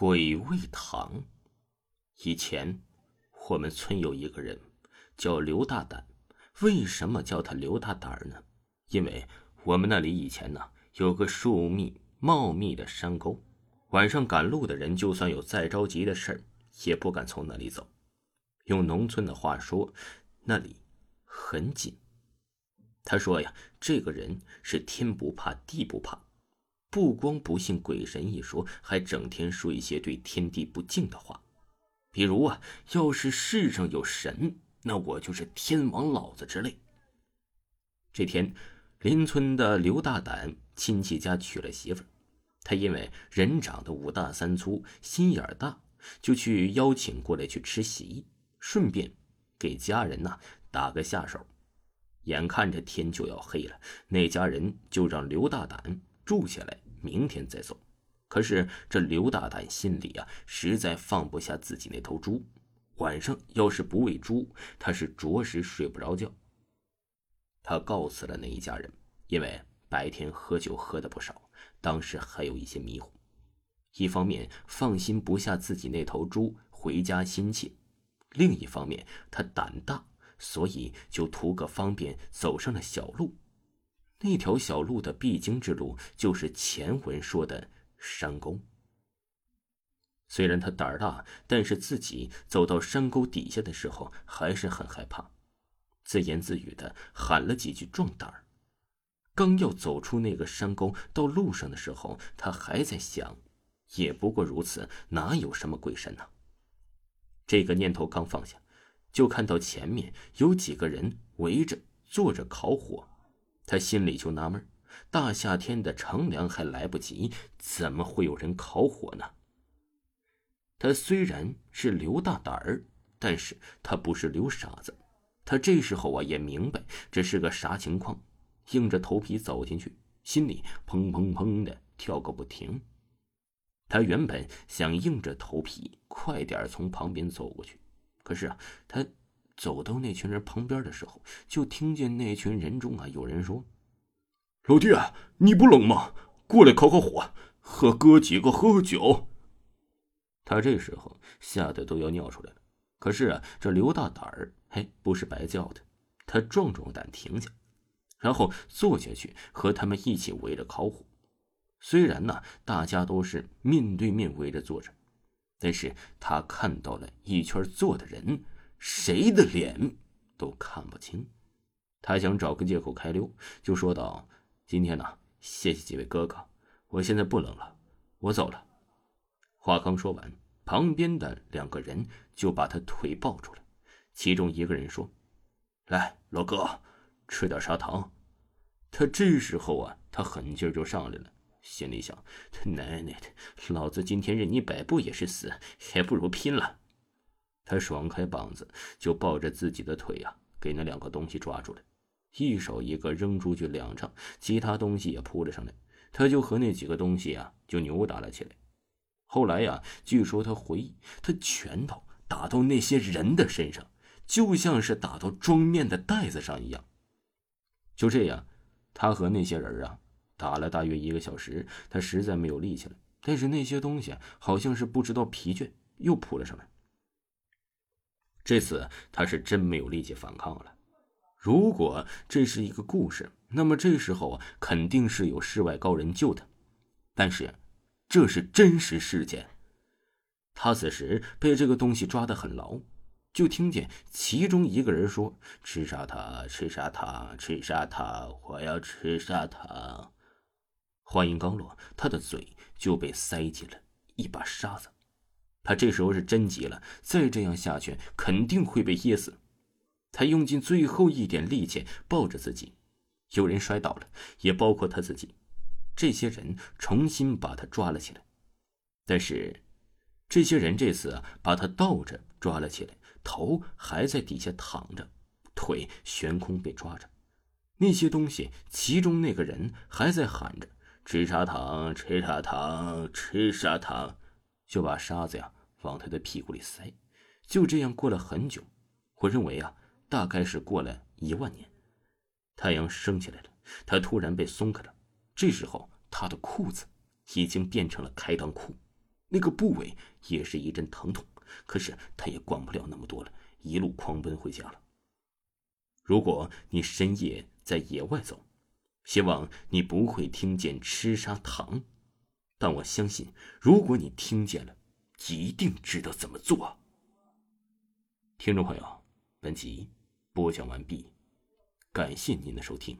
鬼味堂。以前，我们村有一个人叫刘大胆。为什么叫他刘大胆呢？因为我们那里以前呢有个树密茂密的山沟，晚上赶路的人就算有再着急的事儿，也不敢从那里走。用农村的话说，那里很紧。他说呀，这个人是天不怕地不怕。不光不信鬼神一说，还整天说一些对天地不敬的话，比如啊，要是世上有神，那我就是天王老子之类。这天，邻村的刘大胆亲戚家娶了媳妇他因为人长得五大三粗，心眼大，就去邀请过来去吃席，顺便给家人呐打个下手。眼看着天就要黑了，那家人就让刘大胆。住下来，明天再走。可是这刘大胆心里啊，实在放不下自己那头猪。晚上要是不喂猪，他是着实睡不着觉。他告辞了那一家人，因为白天喝酒喝的不少，当时还有一些迷糊。一方面放心不下自己那头猪回家心切，另一方面他胆大，所以就图个方便，走上了小路。那条小路的必经之路，就是前文说的山沟。虽然他胆儿大，但是自己走到山沟底下的时候，还是很害怕，自言自语的喊了几句壮胆儿。刚要走出那个山沟，到路上的时候，他还在想：也不过如此，哪有什么鬼神呢？这个念头刚放下，就看到前面有几个人围着坐着烤火。他心里就纳闷大夏天的乘凉还来不及，怎么会有人烤火呢？他虽然是刘大胆儿，但是他不是刘傻子。他这时候啊也明白这是个啥情况，硬着头皮走进去，心里砰砰砰的跳个不停。他原本想硬着头皮快点从旁边走过去，可是啊，他。走到那群人旁边的时候，就听见那群人中啊有人说：“老弟啊，你不冷吗？过来烤烤火，和哥几个喝喝酒。”他这时候吓得都要尿出来了。可是啊，这刘大胆儿嘿不是白叫的，他壮壮胆停下，然后坐下去和他们一起围着烤火。虽然呢大家都是面对面围着坐着，但是他看到了一圈坐的人。谁的脸都看不清，他想找个借口开溜，就说道：“今天呢，谢谢几位哥哥，我现在不冷了，我走了。”话刚说完，旁边的两个人就把他腿抱住了，其中一个人说：“来，老哥，吃点砂糖。”他这时候啊，他狠劲就上来了，心里想：“他奶奶的，老子今天任你摆布也是死，还不如拼了。”他爽开膀子，就抱着自己的腿呀，给那两个东西抓住了，一手一个扔出去两丈，其他东西也扑了上来，他就和那几个东西啊就扭打了起来。后来呀，据说他回忆，他拳头打到那些人的身上，就像是打到装面的袋子上一样。就这样，他和那些人啊打了大约一个小时，他实在没有力气了，但是那些东西好像是不知道疲倦，又扑了上来。这次他是真没有力气反抗了。如果这是一个故事，那么这时候啊，肯定是有世外高人救他。但是，这是真实事件。他此时被这个东西抓得很牢，就听见其中一个人说：“吃砂糖，吃砂糖，吃砂糖，我要吃砂糖。”话音刚落，他的嘴就被塞进了一把沙子。他这时候是真急了，再这样下去肯定会被噎死。他用尽最后一点力气抱着自己，有人摔倒了，也包括他自己。这些人重新把他抓了起来，但是这些人这次啊把他倒着抓了起来，头还在底下躺着，腿悬空被抓着。那些东西，其中那个人还在喊着：“吃砂糖，吃砂糖，吃砂糖！”就把沙子呀往他的屁股里塞。就这样过了很久，我认为啊，大概是过了一万年。太阳升起来了，他突然被松开了。这时候，他的裤子已经变成了开裆裤。那个部位也是一阵疼痛，可是他也管不了那么多了，一路狂奔回家了。如果你深夜在野外走，希望你不会听见吃砂糖，但我相信，如果你听见了，一定知道怎么做。听众朋友，本集播讲完毕，感谢您的收听。